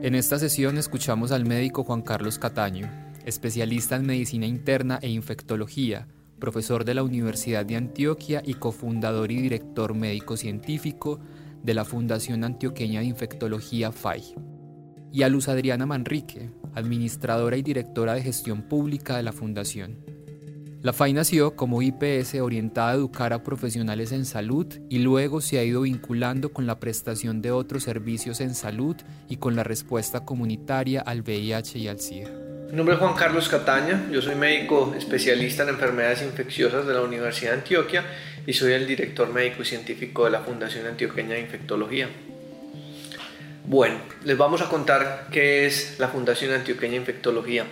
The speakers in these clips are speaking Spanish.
En esta sesión escuchamos al médico Juan Carlos Cataño, especialista en medicina interna e infectología, profesor de la Universidad de Antioquia y cofundador y director médico científico de la Fundación Antioqueña de Infectología FAI. Y a Luz Adriana Manrique, administradora y directora de gestión pública de la Fundación. La FAI nació como IPS orientada a educar a profesionales en salud y luego se ha ido vinculando con la prestación de otros servicios en salud y con la respuesta comunitaria al VIH y al SIDA. Mi nombre es Juan Carlos Cataña, yo soy médico especialista en enfermedades infecciosas de la Universidad de Antioquia y soy el director médico y científico de la Fundación Antioqueña de Infectología. Bueno, les vamos a contar qué es la Fundación Antioqueña de Infectología.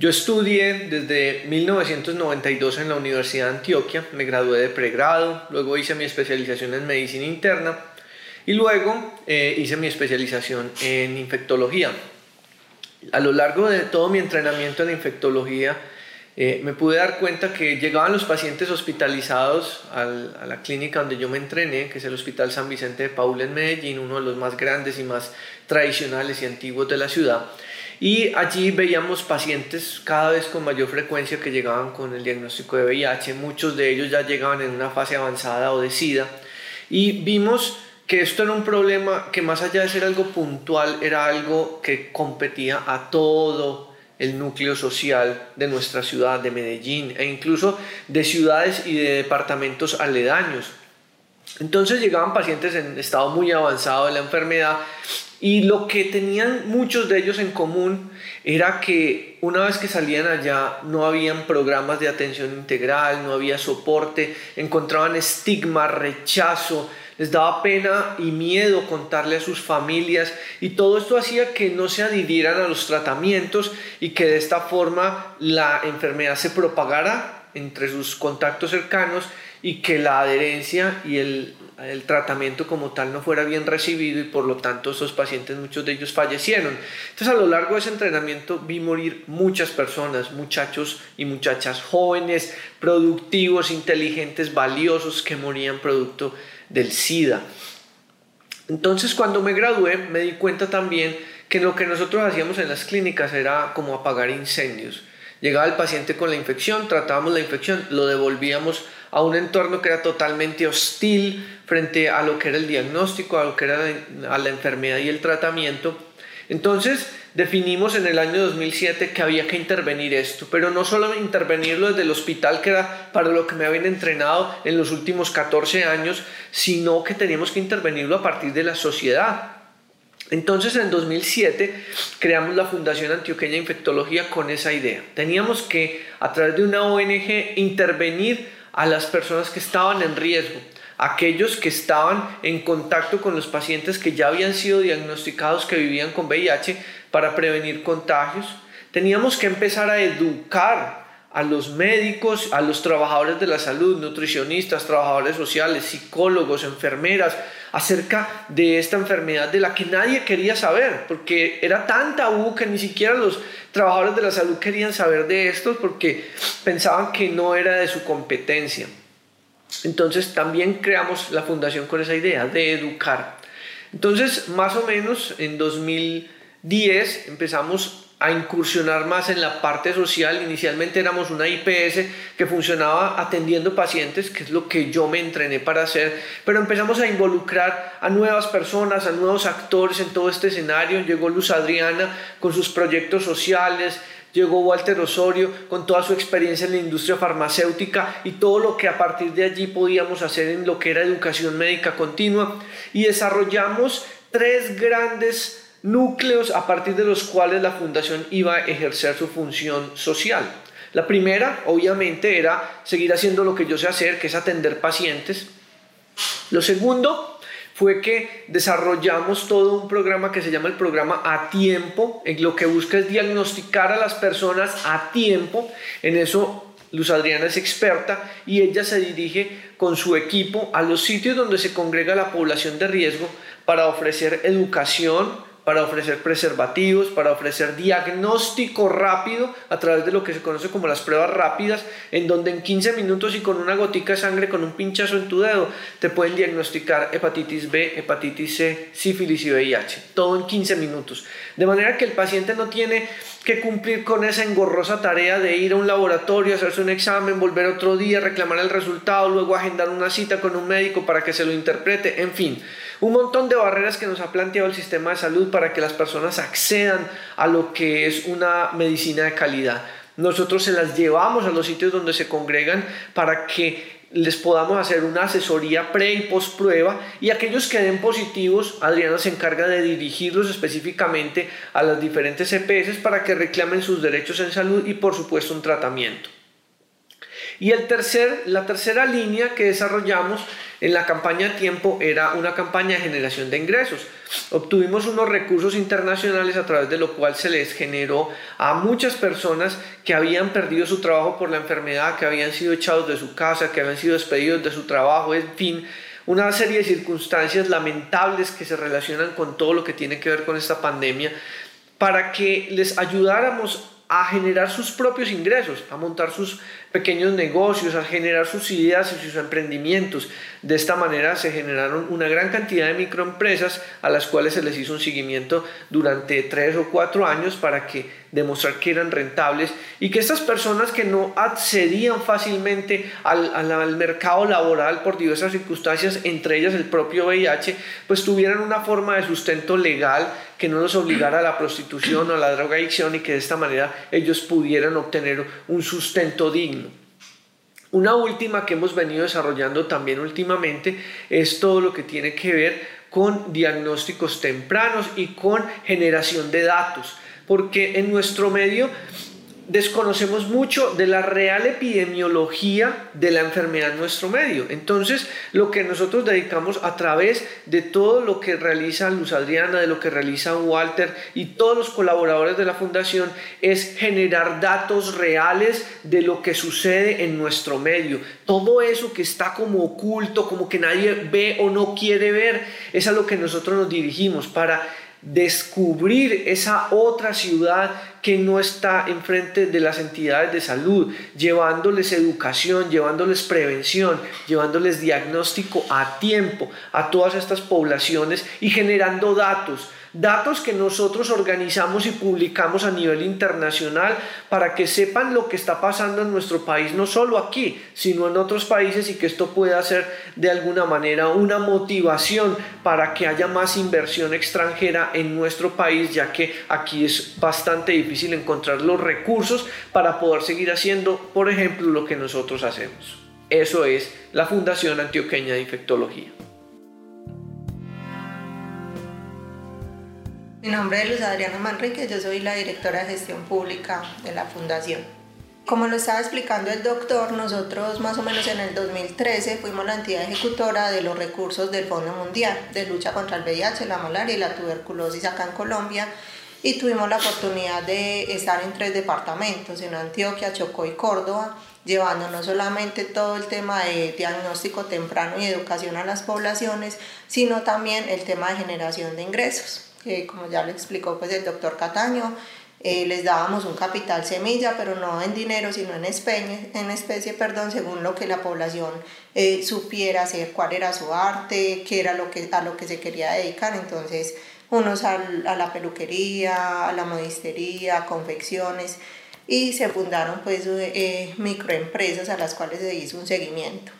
Yo estudié desde 1992 en la Universidad de Antioquia, me gradué de pregrado, luego hice mi especialización en medicina interna y luego eh, hice mi especialización en infectología. A lo largo de todo mi entrenamiento en infectología, eh, me pude dar cuenta que llegaban los pacientes hospitalizados a la clínica donde yo me entrené, que es el Hospital San Vicente de Paul en Medellín, uno de los más grandes y más tradicionales y antiguos de la ciudad. Y allí veíamos pacientes cada vez con mayor frecuencia que llegaban con el diagnóstico de VIH, muchos de ellos ya llegaban en una fase avanzada o de SIDA, y vimos que esto era un problema que más allá de ser algo puntual, era algo que competía a todo el núcleo social de nuestra ciudad, de Medellín, e incluso de ciudades y de departamentos aledaños. Entonces llegaban pacientes en estado muy avanzado de la enfermedad y lo que tenían muchos de ellos en común era que una vez que salían allá no habían programas de atención integral, no había soporte, encontraban estigma, rechazo, les daba pena y miedo contarle a sus familias y todo esto hacía que no se adhirieran a los tratamientos y que de esta forma la enfermedad se propagara entre sus contactos cercanos y que la adherencia y el, el, tratamiento como tal no fuera bien recibido y por lo tanto esos pacientes, muchos de ellos fallecieron. Entonces a lo largo de ese entrenamiento vi morir muchas personas, muchachos y muchachas jóvenes, productivos, inteligentes, valiosos que morían producto del SIDA. Entonces cuando me gradué me di cuenta también que lo que nosotros hacíamos en las clínicas era como apagar incendios. Llegaba el paciente con la infección, tratábamos la infección, lo devolvíamos a un entorno que era totalmente hostil frente a lo que era el diagnóstico, a lo que era a la enfermedad y el tratamiento. Entonces definimos en el año 2007 que había que intervenir esto, pero no solo intervenirlo desde el hospital, que era para lo que me habían entrenado en los últimos 14 años, sino que teníamos que intervenirlo a partir de la sociedad. Entonces en 2007 creamos la Fundación Antioqueña Infectología con esa idea. Teníamos que a través de una ONG intervenir a las personas que estaban en riesgo, aquellos que estaban en contacto con los pacientes que ya habían sido diagnosticados que vivían con VIH para prevenir contagios. Teníamos que empezar a educar a los médicos, a los trabajadores de la salud, nutricionistas, trabajadores sociales, psicólogos, enfermeras, acerca de esta enfermedad de la que nadie quería saber, porque era tan tabú que ni siquiera los trabajadores de la salud querían saber de esto porque pensaban que no era de su competencia. Entonces también creamos la fundación con esa idea de educar. Entonces, más o menos en 2010 empezamos a incursionar más en la parte social. Inicialmente éramos una IPS que funcionaba atendiendo pacientes, que es lo que yo me entrené para hacer, pero empezamos a involucrar a nuevas personas, a nuevos actores en todo este escenario. Llegó Luz Adriana con sus proyectos sociales, llegó Walter Osorio con toda su experiencia en la industria farmacéutica y todo lo que a partir de allí podíamos hacer en lo que era educación médica continua y desarrollamos tres grandes núcleos a partir de los cuales la fundación iba a ejercer su función social. La primera, obviamente, era seguir haciendo lo que yo sé hacer, que es atender pacientes. Lo segundo fue que desarrollamos todo un programa que se llama el programa A Tiempo, en lo que busca es diagnosticar a las personas a tiempo. En eso Luz Adriana es experta y ella se dirige con su equipo a los sitios donde se congrega la población de riesgo para ofrecer educación, para ofrecer preservativos, para ofrecer diagnóstico rápido a través de lo que se conoce como las pruebas rápidas, en donde en 15 minutos y con una gotica de sangre, con un pinchazo en tu dedo, te pueden diagnosticar hepatitis B, hepatitis C, sífilis y VIH. Todo en 15 minutos. De manera que el paciente no tiene que cumplir con esa engorrosa tarea de ir a un laboratorio, hacerse un examen, volver otro día, reclamar el resultado, luego agendar una cita con un médico para que se lo interprete, en fin un montón de barreras que nos ha planteado el sistema de salud para que las personas accedan a lo que es una medicina de calidad. Nosotros se las llevamos a los sitios donde se congregan para que les podamos hacer una asesoría pre y post prueba y aquellos que den positivos, Adriana se encarga de dirigirlos específicamente a las diferentes EPS para que reclamen sus derechos en salud y por supuesto un tratamiento. Y el tercer, la tercera línea que desarrollamos en la campaña Tiempo era una campaña de generación de ingresos. Obtuvimos unos recursos internacionales a través de lo cual se les generó a muchas personas que habían perdido su trabajo por la enfermedad, que habían sido echados de su casa, que habían sido despedidos de su trabajo, en fin, una serie de circunstancias lamentables que se relacionan con todo lo que tiene que ver con esta pandemia, para que les ayudáramos a generar sus propios ingresos, a montar sus pequeños negocios, a generar sus ideas y sus emprendimientos. De esta manera se generaron una gran cantidad de microempresas a las cuales se les hizo un seguimiento durante tres o cuatro años para que demostrar que eran rentables y que estas personas que no accedían fácilmente al, al, mercado laboral por diversas circunstancias, entre ellas el propio VIH, pues tuvieran una forma de sustento legal que no los obligara a la prostitución o a la drogadicción y que de esta manera ellos pudieran obtener un sustento digno. Una última que hemos venido desarrollando también últimamente es todo lo que tiene que ver con diagnósticos tempranos y con generación de datos porque en nuestro medio desconocemos mucho de la real epidemiología de la enfermedad en nuestro medio. Entonces, lo que nosotros dedicamos a través de todo lo que realiza Luz Adriana, de lo que realiza Walter y todos los colaboradores de la fundación es generar datos reales de lo que sucede en nuestro medio. Todo eso que está como oculto, como que nadie ve o no quiere ver, es a lo que nosotros nos dirigimos para descubrir esa otra ciudad que no está enfrente de las entidades de salud, llevándoles educación, llevándoles prevención, llevándoles diagnóstico a tiempo a todas estas poblaciones y generando datos datos que nosotros organizamos y publicamos a nivel internacional para que sepan lo que está pasando en nuestro país, no solo aquí, sino en otros países y que esto pueda ser de alguna manera una motivación para que haya más inversión extranjera en nuestro país, ya que aquí es bastante difícil encontrar los recursos para poder seguir haciendo, por ejemplo, lo que nosotros hacemos. Eso es la Fundación Antioqueña de Infectología. Mi nombre es Luz Adriana Manrique, yo soy la directora de gestión pública de la fundación. Como lo estaba explicando el doctor, nosotros más o menos en el 2013 fuimos la entidad ejecutora de los recursos del Fondo Mundial de lucha contra el VIH, la malaria y la tuberculosis acá en Colombia y tuvimos la oportunidad de estar en tres departamentos, en Antioquia, Chocó y Córdoba, llevando no solamente todo el tema de diagnóstico temprano y educación a las poblaciones, sino también el tema de generación de ingresos como ya lo explicó pues el doctor Cataño, eh, les dábamos un capital semilla, pero no en dinero, sino en especie, en especie perdón, según lo que la población eh, supiera hacer, cuál era su arte, qué era lo que, a lo que se quería dedicar. Entonces, unos a la peluquería, a la modistería, confecciones, y se fundaron pues eh, microempresas a las cuales se hizo un seguimiento.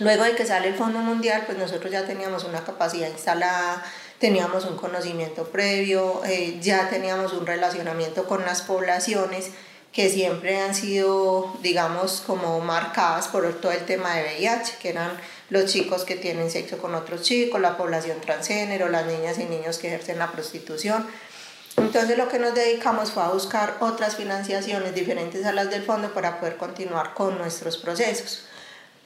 Luego de que sale el Fondo Mundial, pues nosotros ya teníamos una capacidad instalada, teníamos un conocimiento previo, eh, ya teníamos un relacionamiento con las poblaciones que siempre han sido, digamos, como marcadas por todo el tema de VIH, que eran los chicos que tienen sexo con otros chicos, la población transgénero, las niñas y niños que ejercen la prostitución. Entonces lo que nos dedicamos fue a buscar otras financiaciones diferentes a las del fondo para poder continuar con nuestros procesos.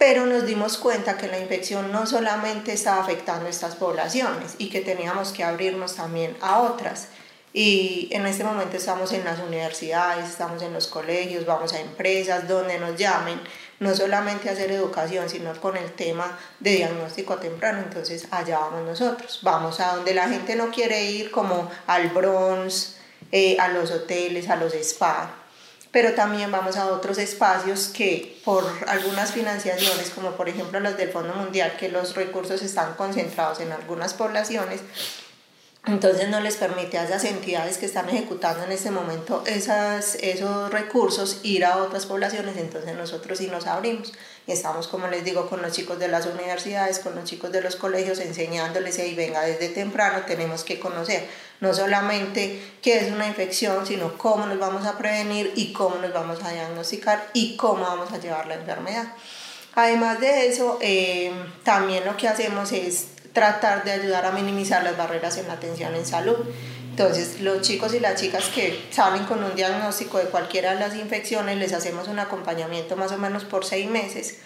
Pero nos dimos cuenta que la infección no solamente estaba afectando a estas poblaciones y que teníamos que abrirnos también a otras. Y en este momento estamos en las universidades, estamos en los colegios, vamos a empresas donde nos llamen, no solamente a hacer educación, sino con el tema de diagnóstico temprano. Entonces allá vamos nosotros, vamos a donde la gente no quiere ir, como al Bronx, eh, a los hoteles, a los spas pero también vamos a otros espacios que por algunas financiaciones, como por ejemplo los del Fondo Mundial, que los recursos están concentrados en algunas poblaciones, entonces no les permite a esas entidades que están ejecutando en este momento esas, esos recursos ir a otras poblaciones, entonces nosotros sí nos abrimos. Estamos, como les digo, con los chicos de las universidades, con los chicos de los colegios, enseñándoles y venga, desde temprano tenemos que conocer no solamente qué es una infección, sino cómo nos vamos a prevenir y cómo nos vamos a diagnosticar y cómo vamos a llevar la enfermedad. Además de eso, eh, también lo que hacemos es tratar de ayudar a minimizar las barreras en la atención en salud. Entonces, los chicos y las chicas que salen con un diagnóstico de cualquiera de las infecciones, les hacemos un acompañamiento más o menos por seis meses,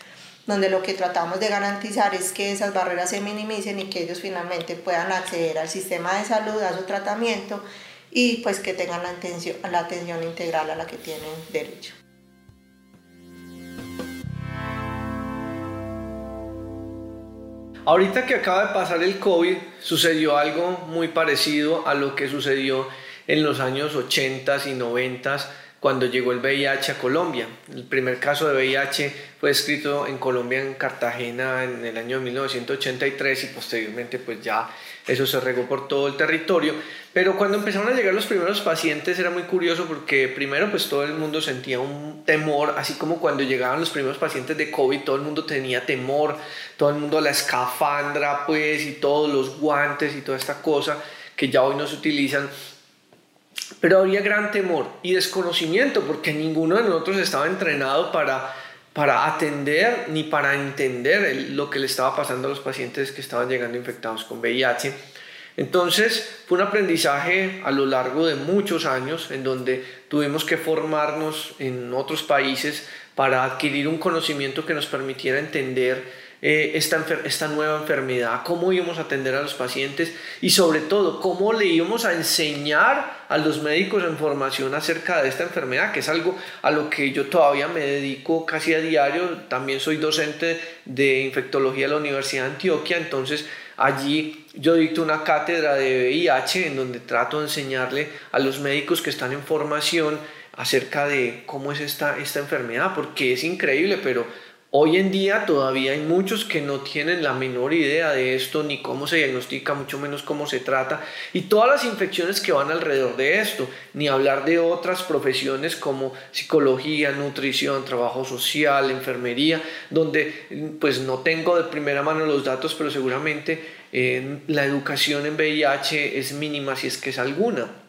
donde lo que tratamos de garantizar es que esas barreras se minimicen y que ellos finalmente puedan acceder al sistema de salud, a su tratamiento y pues que tengan la atención, la atención integral a la que tienen derecho. Ahorita que acaba de pasar el COVID, sucedió algo muy parecido a lo que sucedió en los años 80 y 90 cuando llegó el VIH a Colombia. El primer caso de VIH fue escrito en Colombia, en Cartagena, en el año 1983 y posteriormente pues ya eso se regó por todo el territorio. Pero cuando empezaron a llegar los primeros pacientes era muy curioso porque primero pues todo el mundo sentía un temor, así como cuando llegaban los primeros pacientes de COVID todo el mundo tenía temor, todo el mundo la escafandra pues y todos los guantes y toda esta cosa que ya hoy no se utilizan pero había gran temor y desconocimiento porque ninguno de nosotros estaba entrenado para, para atender ni para entender lo que le estaba pasando a los pacientes que estaban llegando infectados con VIH. Entonces fue un aprendizaje a lo largo de muchos años en donde tuvimos que formarnos en otros países para adquirir un conocimiento que nos permitiera entender eh, esta, esta nueva enfermedad, cómo íbamos a atender a los pacientes y sobre todo cómo le íbamos a enseñar a los médicos en formación acerca de esta enfermedad, que es algo a lo que yo todavía me dedico casi a diario. También soy docente de infectología en la Universidad de Antioquia, entonces allí yo dicto una cátedra de VIH en donde trato de enseñarle a los médicos que están en formación acerca de cómo es esta, esta enfermedad, porque es increíble, pero Hoy en día todavía hay muchos que no tienen la menor idea de esto, ni cómo se diagnostica, mucho menos cómo se trata, y todas las infecciones que van alrededor de esto, ni hablar de otras profesiones como psicología, nutrición, trabajo social, enfermería, donde pues no tengo de primera mano los datos, pero seguramente eh, la educación en VIH es mínima si es que es alguna.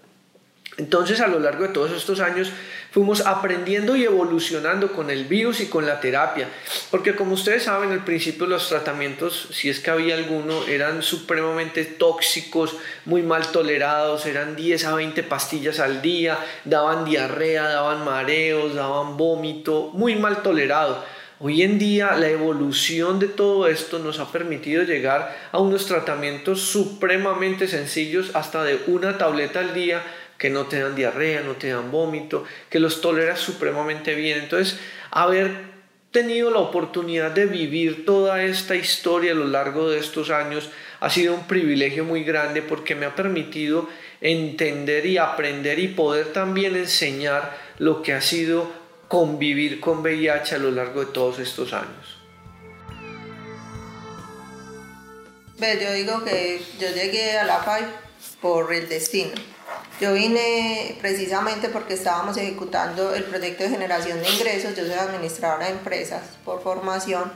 Entonces a lo largo de todos estos años fuimos aprendiendo y evolucionando con el virus y con la terapia, porque como ustedes saben, al principio los tratamientos, si es que había alguno, eran supremamente tóxicos, muy mal tolerados, eran 10 a 20 pastillas al día, daban diarrea, daban mareos, daban vómito, muy mal tolerado. Hoy en día la evolución de todo esto nos ha permitido llegar a unos tratamientos supremamente sencillos, hasta de una tableta al día, que no te dan diarrea, no te dan vómito, que los toleras supremamente bien. Entonces, haber tenido la oportunidad de vivir toda esta historia a lo largo de estos años ha sido un privilegio muy grande porque me ha permitido entender y aprender y poder también enseñar lo que ha sido convivir con VIH a lo largo de todos estos años. Yo digo que yo llegué a la FAI por el destino yo vine precisamente porque estábamos ejecutando el proyecto de generación de ingresos, yo soy administradora de empresas por formación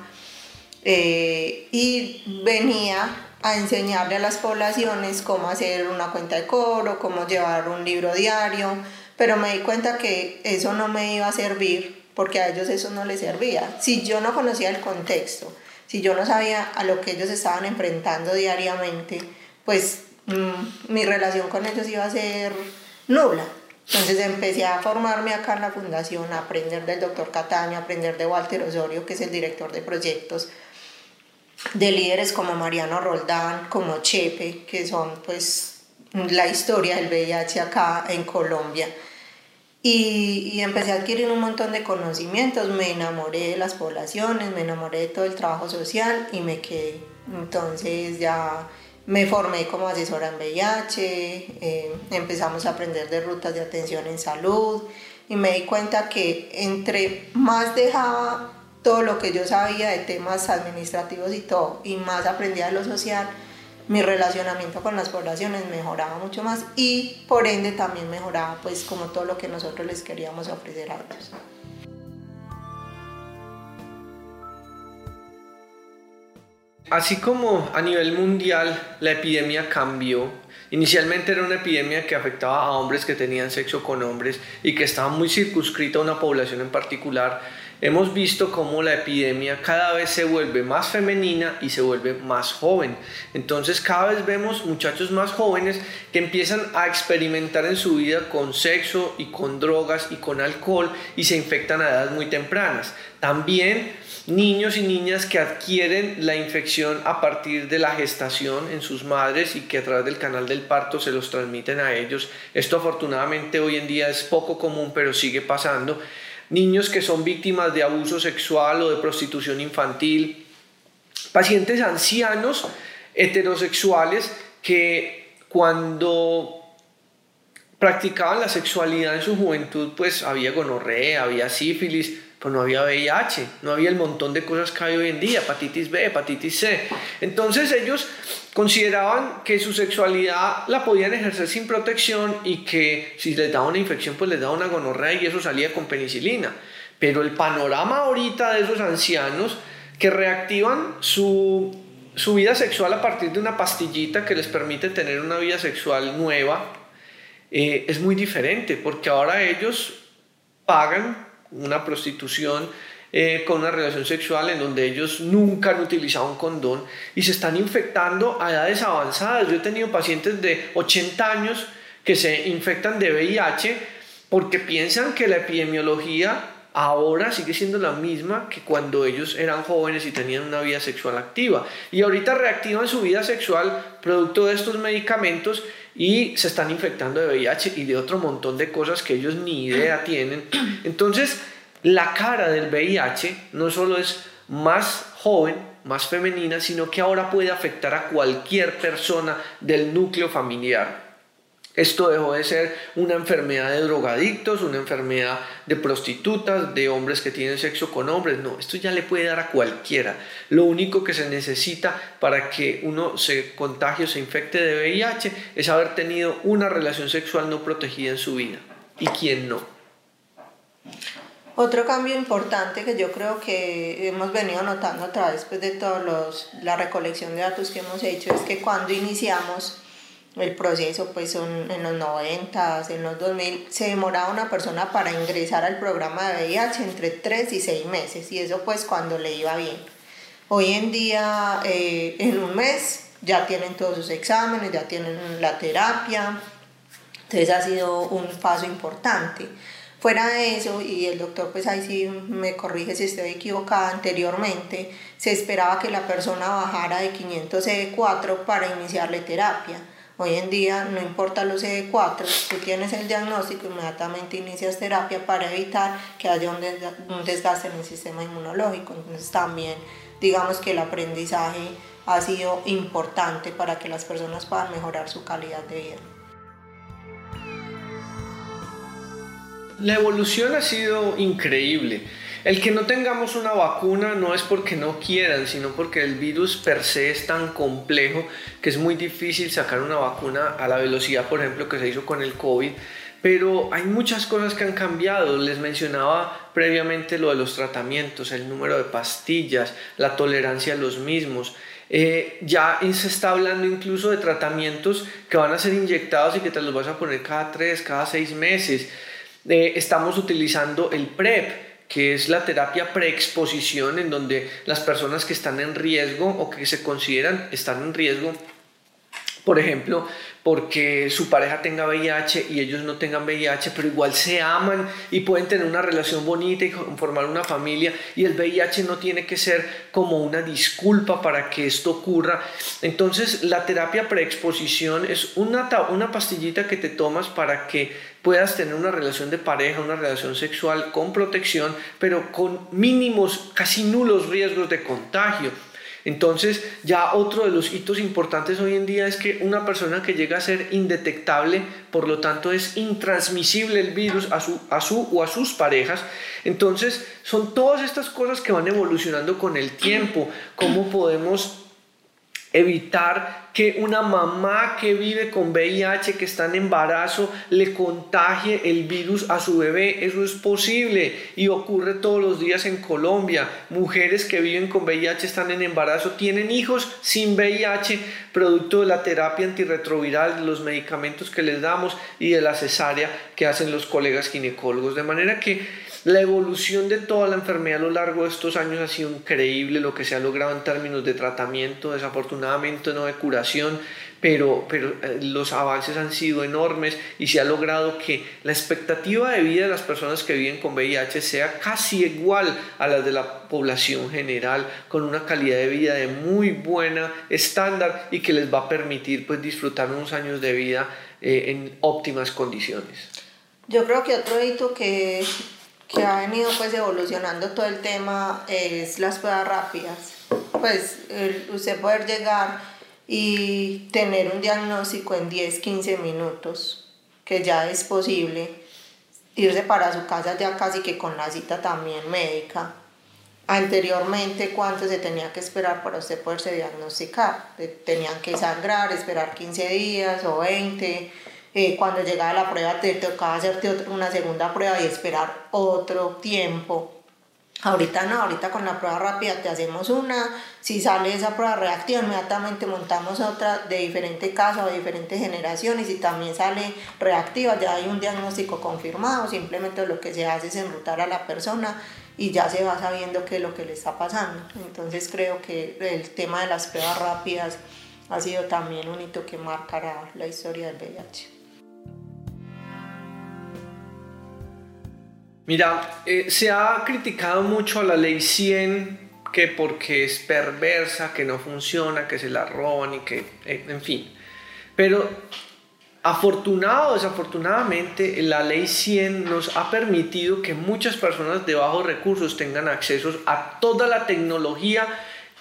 eh, y venía a enseñarle a las poblaciones cómo hacer una cuenta de cobro, cómo llevar un libro diario, pero me di cuenta que eso no me iba a servir porque a ellos eso no les servía. Si yo no conocía el contexto, si yo no sabía a lo que ellos estaban enfrentando diariamente, pues Mm, mi relación con ellos iba a ser nula. Entonces empecé a formarme acá en la fundación, a aprender del doctor Cataño, a aprender de Walter Osorio, que es el director de proyectos, de líderes como Mariano Roldán, como Chepe, que son pues la historia del VIH acá en Colombia. Y, y, empecé a adquirir un montón de conocimientos, me enamoré de las poblaciones, me enamoré de todo el trabajo social y me quedé. Entonces ya me formé como asesora en VIH, eh, empezamos a aprender de rutas de atención en salud y me di cuenta que entre más dejaba todo lo que yo sabía de temas administrativos y todo y más aprendía de lo social, mi relacionamiento con las poblaciones mejoraba mucho más y por ende también mejoraba pues como todo lo que nosotros les queríamos ofrecer a ellos. Así como a nivel mundial la epidemia cambió, inicialmente era una epidemia que afectaba a hombres que tenían sexo con hombres y que estaba muy circunscrita a una población en particular, hemos visto cómo la epidemia cada vez se vuelve más femenina y se vuelve más joven. Entonces cada vez vemos muchachos más jóvenes que empiezan a experimentar en su vida con sexo y con drogas y con alcohol y se infectan a edades muy tempranas. También niños y niñas que adquieren la infección a partir de la gestación en sus madres y que a través del canal del parto se los transmiten a ellos. Esto afortunadamente hoy en día es poco común, pero sigue pasando. Niños que son víctimas de abuso sexual o de prostitución infantil. Pacientes ancianos heterosexuales que cuando practicaban la sexualidad en su juventud, pues había gonorrea, había sífilis, pues no había VIH, no había el montón de cosas que hay hoy en día, hepatitis B, hepatitis C. Entonces ellos consideraban que su sexualidad la podían ejercer sin protección y que si les daba una infección pues les daba una gonorrea y eso salía con penicilina. Pero el panorama ahorita de esos ancianos que reactivan su, su vida sexual a partir de una pastillita que les permite tener una vida sexual nueva eh, es muy diferente porque ahora ellos pagan una prostitución eh, con una relación sexual en donde ellos nunca han utilizado un condón y se están infectando a edades avanzadas. Yo he tenido pacientes de 80 años que se infectan de VIH porque piensan que la epidemiología ahora sigue siendo la misma que cuando ellos eran jóvenes y tenían una vida sexual activa. Y ahorita reactivan su vida sexual producto de estos medicamentos y se están infectando de VIH y de otro montón de cosas que ellos ni idea tienen. Entonces, la cara del VIH no solo es más joven, más femenina, sino que ahora puede afectar a cualquier persona del núcleo familiar. Esto dejó de ser una enfermedad de drogadictos, una enfermedad de prostitutas, de hombres que tienen sexo con hombres. No, esto ya le puede dar a cualquiera. Lo único que se necesita para que uno se contagie o se infecte de VIH es haber tenido una relación sexual no protegida en su vida. ¿Y quién no? Otro cambio importante que yo creo que hemos venido notando a través pues, de toda la recolección de datos que hemos hecho es que cuando iniciamos el proceso, pues son en los 90, en los 2000, se demoraba una persona para ingresar al programa de VIH entre 3 y 6 meses, y eso pues cuando le iba bien. Hoy en día, eh, en un mes, ya tienen todos sus exámenes, ya tienen la terapia, entonces ha sido un paso importante. Fuera de eso, y el doctor pues ahí sí me corrige si estoy equivocada, anteriormente se esperaba que la persona bajara de 500 CD4 para iniciarle terapia Hoy en día no importa los CD4, tú tienes el diagnóstico, inmediatamente inicias terapia para evitar que haya un desgaste en el sistema inmunológico. Entonces también digamos que el aprendizaje ha sido importante para que las personas puedan mejorar su calidad de vida. La evolución ha sido increíble. El que no tengamos una vacuna no es porque no quieran, sino porque el virus per se es tan complejo que es muy difícil sacar una vacuna a la velocidad, por ejemplo, que se hizo con el COVID. Pero hay muchas cosas que han cambiado. Les mencionaba previamente lo de los tratamientos, el número de pastillas, la tolerancia a los mismos. Eh, ya se está hablando incluso de tratamientos que van a ser inyectados y que te los vas a poner cada tres, cada seis meses. Eh, estamos utilizando el PrEP que es la terapia preexposición, en donde las personas que están en riesgo o que se consideran estar en riesgo. Por ejemplo, porque su pareja tenga VIH y ellos no tengan VIH, pero igual se aman y pueden tener una relación bonita y formar una familia y el VIH no tiene que ser como una disculpa para que esto ocurra. Entonces la terapia preexposición es una, una pastillita que te tomas para que puedas tener una relación de pareja, una relación sexual con protección, pero con mínimos, casi nulos riesgos de contagio. Entonces, ya otro de los hitos importantes hoy en día es que una persona que llega a ser indetectable, por lo tanto es intransmisible el virus a su, a su o a sus parejas. Entonces, son todas estas cosas que van evolucionando con el tiempo, cómo podemos evitar que una mamá que vive con VIH, que está en embarazo, le contagie el virus a su bebé. Eso es posible y ocurre todos los días en Colombia. Mujeres que viven con VIH están en embarazo, tienen hijos sin VIH, producto de la terapia antirretroviral, de los medicamentos que les damos y de la cesárea que hacen los colegas ginecólogos. De manera que la evolución de toda la enfermedad a lo largo de estos años ha sido increíble, lo que se ha logrado en términos de tratamiento, desafortunadamente no de curación, pero, pero eh, los avances han sido enormes y se ha logrado que la expectativa de vida de las personas que viven con VIH sea casi igual a la de la población general, con una calidad de vida de muy buena estándar y que les va a permitir pues, disfrutar unos años de vida eh, en óptimas condiciones. Yo creo que otro hito que que ha venido pues evolucionando todo el tema es las pruebas rápidas. Pues usted poder llegar y tener un diagnóstico en 10, 15 minutos, que ya es posible, irse para su casa ya casi que con la cita también médica. Anteriormente, ¿cuánto se tenía que esperar para usted poderse diagnosticar? Tenían que sangrar, esperar 15 días o 20 eh, cuando llegaba la prueba te tocaba hacerte una segunda prueba y esperar otro tiempo. Ahorita no, ahorita con la prueba rápida te hacemos una, si sale esa prueba reactiva, inmediatamente montamos otra de diferente caso, de diferente generación, y si también sale reactiva, ya hay un diagnóstico confirmado, simplemente lo que se hace es enrutar a la persona y ya se va sabiendo qué es lo que le está pasando. Entonces creo que el tema de las pruebas rápidas ha sido también un hito que marcará la historia del VIH. Mira, eh, se ha criticado mucho a la ley 100 que porque es perversa, que no funciona, que se la roban y que, eh, en fin. Pero afortunado o desafortunadamente, la ley 100 nos ha permitido que muchas personas de bajos recursos tengan acceso a toda la tecnología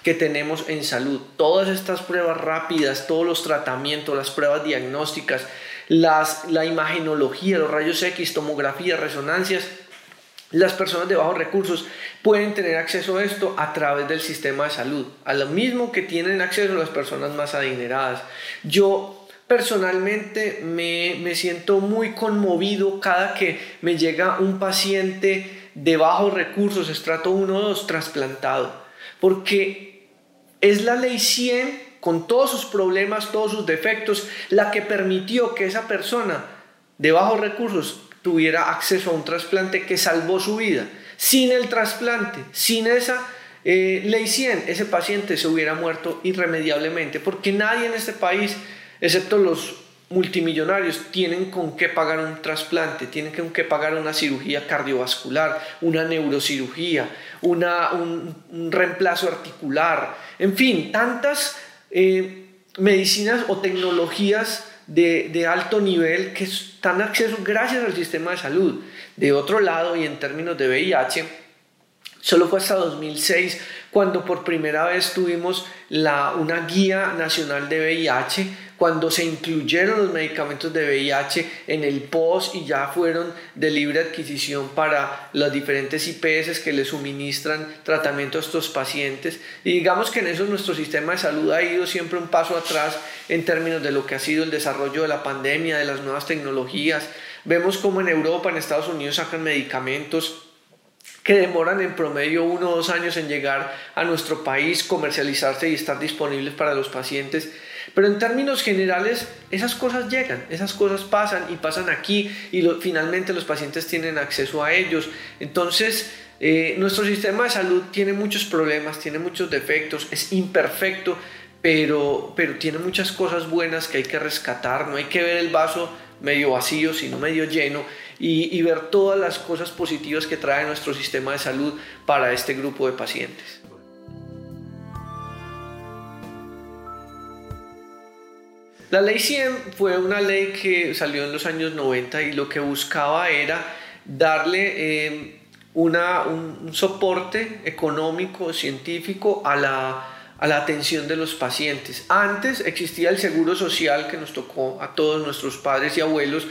que tenemos en salud. Todas estas pruebas rápidas, todos los tratamientos, las pruebas diagnósticas, las, la imagenología, los rayos X, tomografía, resonancias, las personas de bajos recursos pueden tener acceso a esto a través del sistema de salud, a lo mismo que tienen acceso las personas más adineradas. Yo personalmente me, me siento muy conmovido cada que me llega un paciente de bajos recursos, estrato 1 o 2, trasplantado, porque es la ley 100 con todos sus problemas, todos sus defectos, la que permitió que esa persona de bajos recursos tuviera acceso a un trasplante que salvó su vida. Sin el trasplante, sin esa eh, ley 100, ese paciente se hubiera muerto irremediablemente, porque nadie en este país, excepto los multimillonarios, tienen con qué pagar un trasplante, tienen con qué pagar una cirugía cardiovascular, una neurocirugía, una, un, reemplazo articular, en fin, tantas eh, medicinas o tecnologías de, alto nivel que están acceso gracias al sistema de salud. De otro lado, y en términos de VIH, solo fue hasta 2006 cuando por primera vez tuvimos la, una guía nacional de VIH cuando se incluyeron los medicamentos de VIH en el POS y ya fueron de libre adquisición para las diferentes IPS que le suministran tratamiento a estos pacientes. Y digamos que en eso nuestro sistema de salud ha ido siempre un paso atrás en términos de lo que ha sido el desarrollo de la pandemia, de las nuevas tecnologías. Vemos como en Europa, en Estados Unidos sacan medicamentos que demoran en promedio uno o dos años en llegar a nuestro país, comercializarse y estar disponibles para los pacientes. Pero en términos generales, esas cosas llegan, esas cosas pasan y pasan aquí y finalmente los pacientes tienen acceso a ellos. Entonces, eh, nuestro sistema de salud tiene muchos problemas, tiene muchos defectos, es imperfecto, pero, pero tiene muchas cosas buenas que hay que rescatar, no hay que ver el vaso medio vacío, sino medio lleno, y, y ver todas las cosas positivas que trae nuestro sistema de salud para este grupo de pacientes. La ley 100 fue una ley que salió en los años 90 y lo que buscaba era darle eh, una, un, soporte económico, científico a la, a la atención de los pacientes. Antes existía el seguro social que nos tocó a todos nuestros padres y abuelos,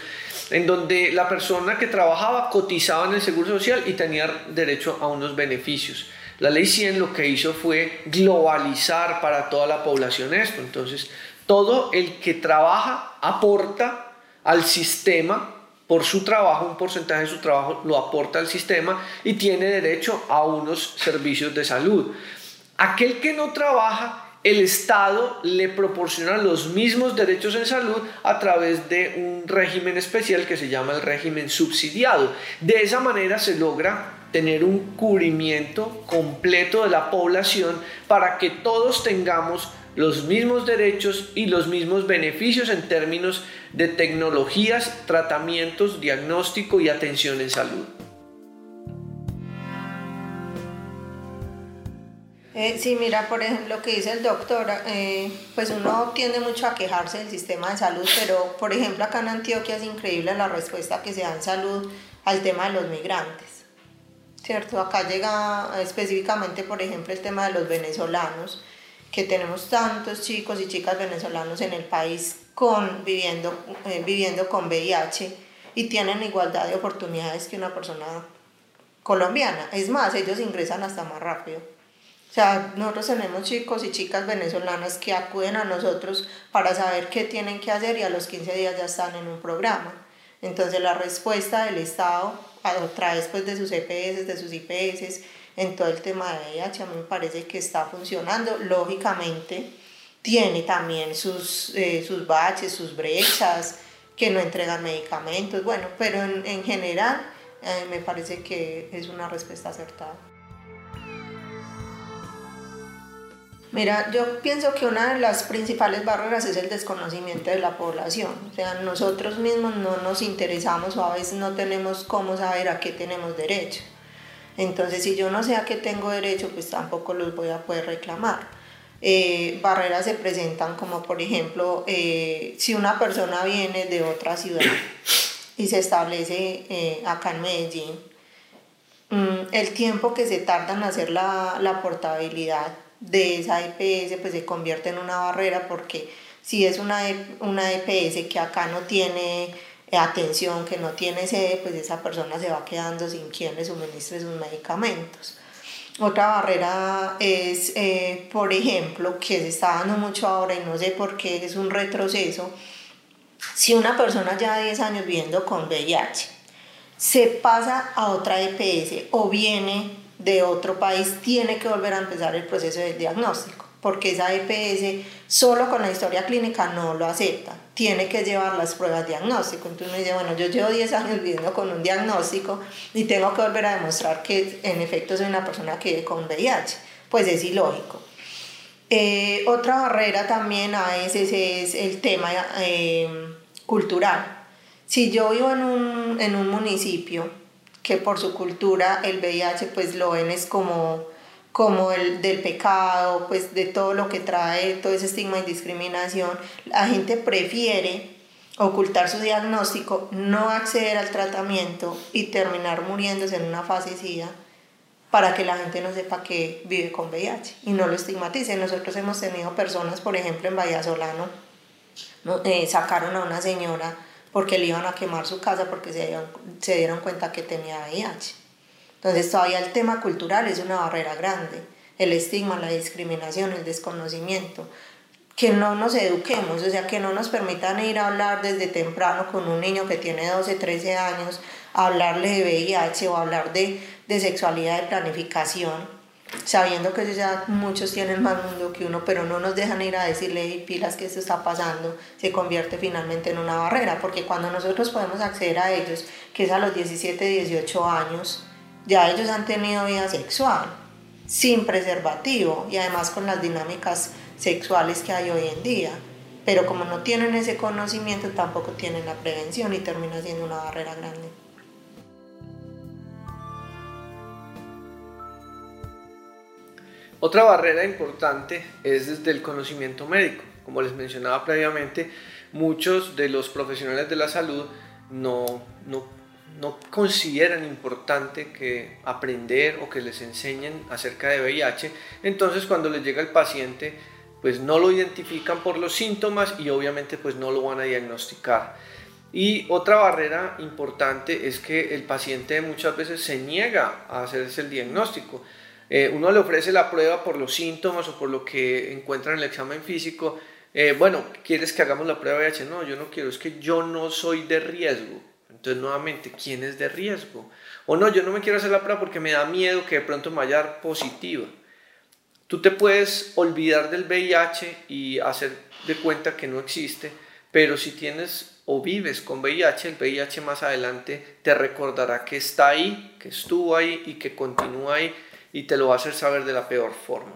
en donde la persona que trabajaba cotizaba en el seguro social y tenía derecho a unos beneficios. La ley 100 lo que hizo fue globalizar para toda la población esto. Entonces, todo el que trabaja aporta al sistema por su trabajo, un porcentaje de su trabajo lo aporta al sistema y tiene derecho a unos servicios de salud. Aquel que no trabaja, el Estado le proporciona los mismos derechos en salud a través de un régimen especial que se llama el régimen subsidiado. De esa manera se logra tener un cubrimiento completo de la población para que todos tengamos los mismos derechos y los mismos beneficios en términos de tecnologías, tratamientos, diagnóstico y atención en salud. Eh, sí, mira, por ejemplo, lo que dice el doctor, eh, pues uno tiende mucho a quejarse del sistema de salud, pero por ejemplo acá en Antioquia es increíble la respuesta que se da en salud al tema de los migrantes, ¿cierto? Acá llega específicamente, por ejemplo, el tema de los venezolanos, que tenemos tantos chicos y chicas venezolanos en el país con, viviendo, eh, viviendo con VIH y tienen igualdad de oportunidades que una persona colombiana. Es más, ellos ingresan hasta más rápido. O sea, nosotros tenemos chicos y chicas venezolanas que acuden a nosotros para saber qué tienen que hacer y a los 15 días ya están en un programa. Entonces la respuesta del Estado a través pues, de sus EPS, de sus IPS, en todo el tema de VIH, a mí me parece que está funcionando. Lógicamente, tiene también sus, eh, sus baches, sus brechas, que no entregan medicamentos, bueno, pero en, en general eh, me parece que es una respuesta acertada. Mira, yo pienso que una de las principales barreras es el desconocimiento de la población. O sea, nosotros mismos no nos interesamos o a veces no tenemos cómo saber a qué tenemos derecho. Entonces, si yo no sé a qué tengo derecho, pues tampoco los voy a poder reclamar. Eh, barreras se presentan como, por ejemplo, eh, si una persona viene de otra ciudad y se establece eh, acá en Medellín, mm, el tiempo que se tarda en hacer la, la portabilidad de esa EPS pues se convierte en una barrera porque si es una, e, una EPS que acá no tiene atención que no tiene sede, pues esa persona se va quedando sin quien le suministre sus medicamentos. Otra barrera es, eh, por ejemplo, que se está dando mucho ahora y no sé por qué es un retroceso, si una persona ya 10 años viviendo con VIH se pasa a otra EPS o viene de otro país, tiene que volver a empezar el proceso de diagnóstico, porque esa EPS solo con la historia clínica no lo acepta tiene que llevar las pruebas diagnóstico. Entonces me dice, bueno, yo llevo 10 años viviendo con un diagnóstico y tengo que volver a demostrar que en efecto soy una persona que vive con VIH. Pues es ilógico. Eh, otra barrera también a veces es el tema eh, cultural. Si yo vivo en un, en un municipio que por su cultura el VIH pues lo ven es como como el del pecado, pues de todo lo que trae todo ese estigma y discriminación, la gente prefiere ocultar su diagnóstico, no acceder al tratamiento y terminar muriéndose en una fase SIDA para que la gente no sepa que vive con VIH y no lo estigmatice. Nosotros hemos tenido personas, por ejemplo, en Vallasolano, eh, sacaron a una señora porque le iban a quemar su casa porque se se dieron cuenta que tenía VIH. Entonces todavía el tema cultural es una barrera grande, el estigma, la discriminación, el desconocimiento, que no nos eduquemos, o sea, que no nos permitan ir a hablar desde temprano con un niño que tiene 12, 13 años, hablarle de VIH o hablar de, de sexualidad, de planificación, sabiendo que ya muchos tienen más mundo que uno, pero no nos dejan ir a decirle pilas que esto está pasando, se convierte finalmente en una barrera, porque cuando nosotros podemos acceder a ellos, que es a los 17, 18 años, ya ellos han tenido vida sexual sin preservativo y además con las dinámicas sexuales que hay hoy en día. Pero como no tienen ese conocimiento, tampoco tienen la prevención y termina siendo una barrera grande. Otra barrera importante es desde el conocimiento médico. Como les mencionaba previamente, muchos de los profesionales de la salud no, no, no consideran importante que aprender o que les enseñen acerca de VIH. Entonces cuando les llega el paciente, pues no lo identifican por los síntomas y obviamente pues no lo van a diagnosticar. Y otra barrera importante es que el paciente muchas veces se niega a hacerse el diagnóstico. Eh, uno le ofrece la prueba por los síntomas o por lo que encuentra en el examen físico. Eh, bueno, ¿quieres que hagamos la prueba de VIH? No, yo no quiero, es que yo no soy de riesgo. Entonces, nuevamente, ¿quién es de riesgo? O no, yo no me quiero hacer la prueba porque me da miedo que de pronto me vaya positiva. Tú te puedes olvidar del VIH y hacer de cuenta que no existe, pero si tienes o vives con VIH, el VIH más adelante te recordará que está ahí, que estuvo ahí y que continúa ahí y te lo va a hacer saber de la peor forma.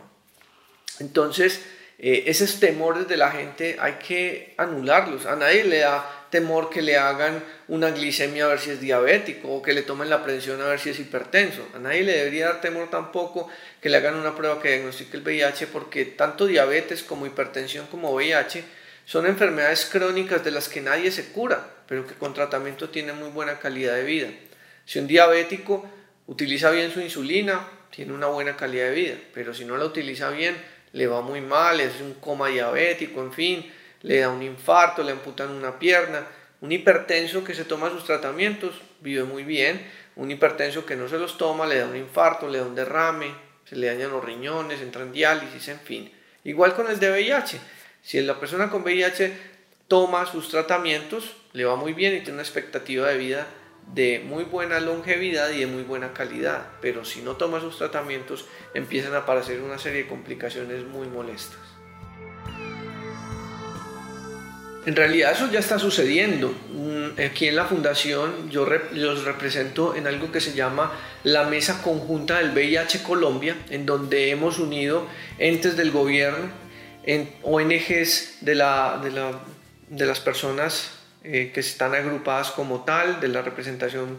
Entonces, eh, esos temores de la gente hay que anularlos. A nadie le da temor que le hagan una glicemia a ver si es diabético o que le tomen la presión a ver si es hipertenso. A nadie le debería dar temor tampoco que le hagan una prueba que diagnostique el VIH porque tanto diabetes como hipertensión como VIH son enfermedades crónicas de las que nadie se cura, pero que con tratamiento tienen muy buena calidad de vida. Si un diabético utiliza bien su insulina, tiene una buena calidad de vida, pero si no la utiliza bien, le va muy mal, es un coma diabético, en fin, le da un infarto, le amputan una pierna. Un hipertenso que se toma sus tratamientos vive muy bien, un hipertenso que no se los toma le da un infarto, le da un derrame, se le dañan los riñones, entra en diálisis, en fin. Igual con el de VIH, si la persona con VIH toma sus tratamientos, le va muy bien y tiene una expectativa de vida de muy buena longevidad y de muy buena calidad, pero si no toma sus tratamientos empiezan a aparecer una serie de complicaciones muy molestas. En realidad eso ya está sucediendo. Mm, aquí en la fundación yo los represento en algo que se llama la Mesa Conjunta del VIH Colombia, en donde hemos unido entes del gobierno, en ONGs de, la, de, la, de las personas eh, que están agrupadas como tal, de la representación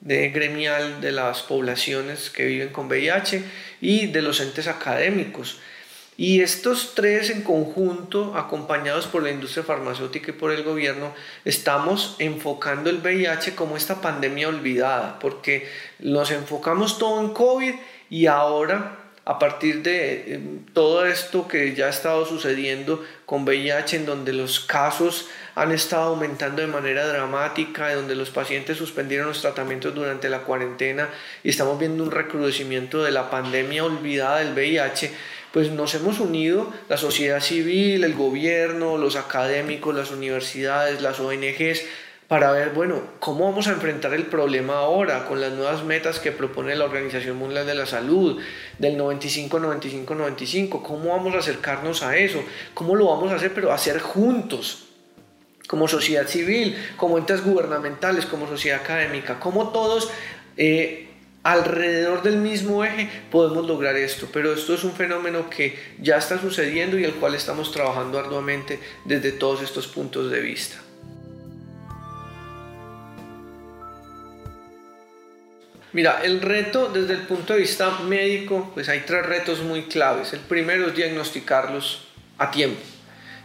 de gremial de las poblaciones que viven con VIH y de los entes académicos. Y estos tres en conjunto, acompañados por la industria farmacéutica y por el gobierno, estamos enfocando el VIH como esta pandemia olvidada, porque nos enfocamos todo en COVID y ahora a partir de eh, todo esto que ya ha estado sucediendo con VIH, en donde los casos han estado aumentando de manera dramática, donde los pacientes suspendieron los tratamientos durante la cuarentena y estamos viendo un recrudecimiento de la pandemia olvidada del VIH, pues nos hemos unido, la sociedad civil, el gobierno, los académicos, las universidades, las ONGs, para ver, bueno, cómo vamos a enfrentar el problema ahora con las nuevas metas que propone la Organización Mundial de la Salud del 95, 95, 95, cómo vamos a acercarnos a eso, cómo lo vamos a hacer, pero hacer juntos, como sociedad civil, como entes gubernamentales, como sociedad académica, como todos eh, alrededor del mismo eje podemos lograr esto. Pero esto es un fenómeno que ya está sucediendo y al cual estamos trabajando arduamente desde todos estos puntos de vista. Mira, el reto desde el punto de vista médico, pues hay tres retos muy claves. El primero es diagnosticarlos a tiempo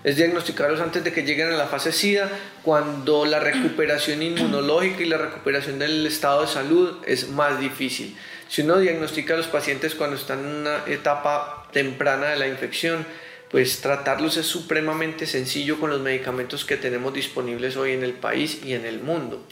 es diagnosticarlos antes de que lleguen a la fase SIDA, cuando la recuperación inmunológica y la recuperación del estado de salud es más difícil. Si uno diagnostica a los pacientes cuando están en una etapa temprana de la infección, pues tratarlos es supremamente sencillo con los medicamentos que tenemos disponibles hoy en el país y en el mundo.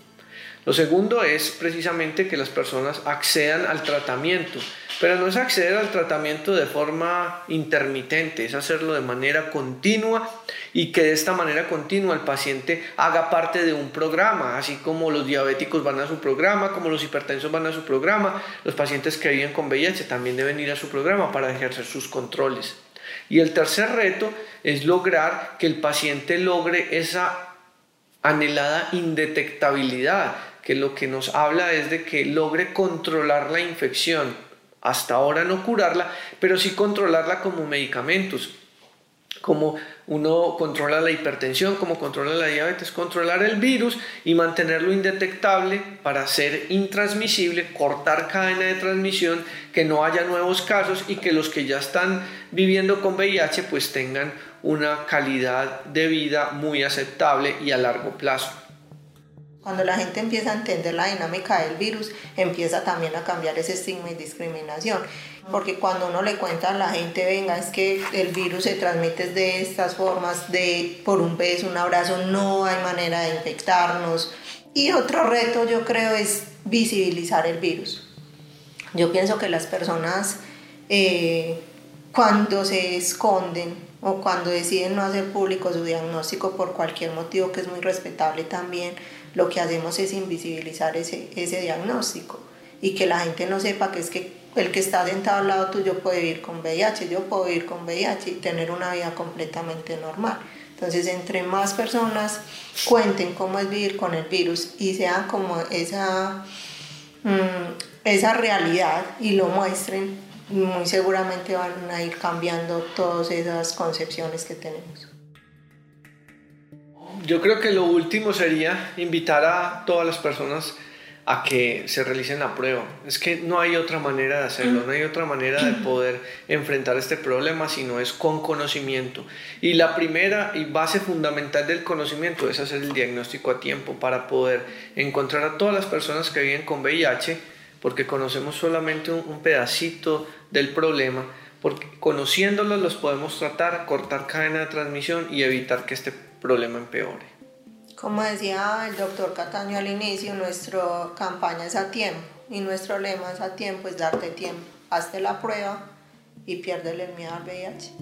Lo segundo es precisamente que las personas accedan al tratamiento, pero no es acceder al tratamiento de forma intermitente, es hacerlo de manera continua y que de esta manera continua el paciente haga parte de un programa, así como los diabéticos van a su programa, como los hipertensos van a su programa, los pacientes que viven con VIH también deben ir a su programa para ejercer sus controles. Y el tercer reto es lograr que el paciente logre esa anhelada indetectabilidad, que lo que nos habla es de que logre controlar la infección. Hasta ahora no curarla, pero sí controlarla como medicamentos. como uno controla la hipertensión, como controla la diabetes, controlar el virus y mantenerlo indetectable para ser intransmisible, cortar cadena de transmisión, que no haya nuevos casos y que los que ya están viviendo con VIH pues tengan una calidad de vida muy aceptable y a largo plazo. Cuando la gente empieza a entender la dinámica del virus, empieza también a cambiar ese estigma y discriminación. Porque cuando uno le cuenta a la gente, venga, es que el virus se transmite de estas formas, de por un beso, un abrazo, no hay manera de infectarnos. Y otro reto yo creo es visibilizar el virus. Yo pienso que las personas eh, cuando se esconden o cuando deciden no hacer público su diagnóstico por cualquier motivo que es muy respetable también, lo que hacemos es invisibilizar ese, ese diagnóstico y que la gente no sepa que es que el que está sentado al lado tuyo puede vivir con VIH, yo puedo vivir con VIH y tener una vida completamente normal. Entonces, entre más personas cuenten cómo es vivir con el virus y sea como esa, mm, esa realidad y lo muestren, muy seguramente van a ir cambiando todas esas concepciones que tenemos yo creo que lo último sería invitar a todas las personas a que se realicen la prueba. Es que no hay otra manera de hacerlo, no hay otra manera de poder enfrentar este problema si no es con conocimiento. Y la primera y base fundamental del conocimiento es hacer el diagnóstico a tiempo para poder encontrar a todas las personas que viven con VIH, porque conocemos solamente un, pedacito del problema, porque conociéndolos los podemos tratar, cortar cadena de transmisión y evitar que este problema empeore. Como decía el doctor Cataño al inicio, nuestra campaña es a tiempo y nuestro lema es a tiempo, es darte tiempo. Hazte la prueba y piérdele el miedo al VIH.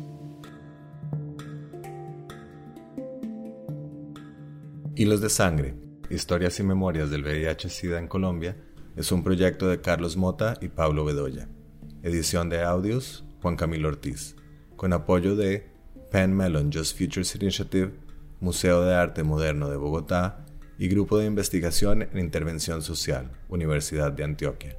Hilos de Sangre, Historias y Memorias del VIH-Sida en Colombia, es un proyecto de Carlos Mota y Pablo Bedoya. Edición de audios, Juan Camilo Ortiz. Con apoyo de Penn Mellon Just Futures Initiative Museo de Arte Moderno de Bogotá y Grupo de Investigación en Intervención Social, Universidad de Antioquia.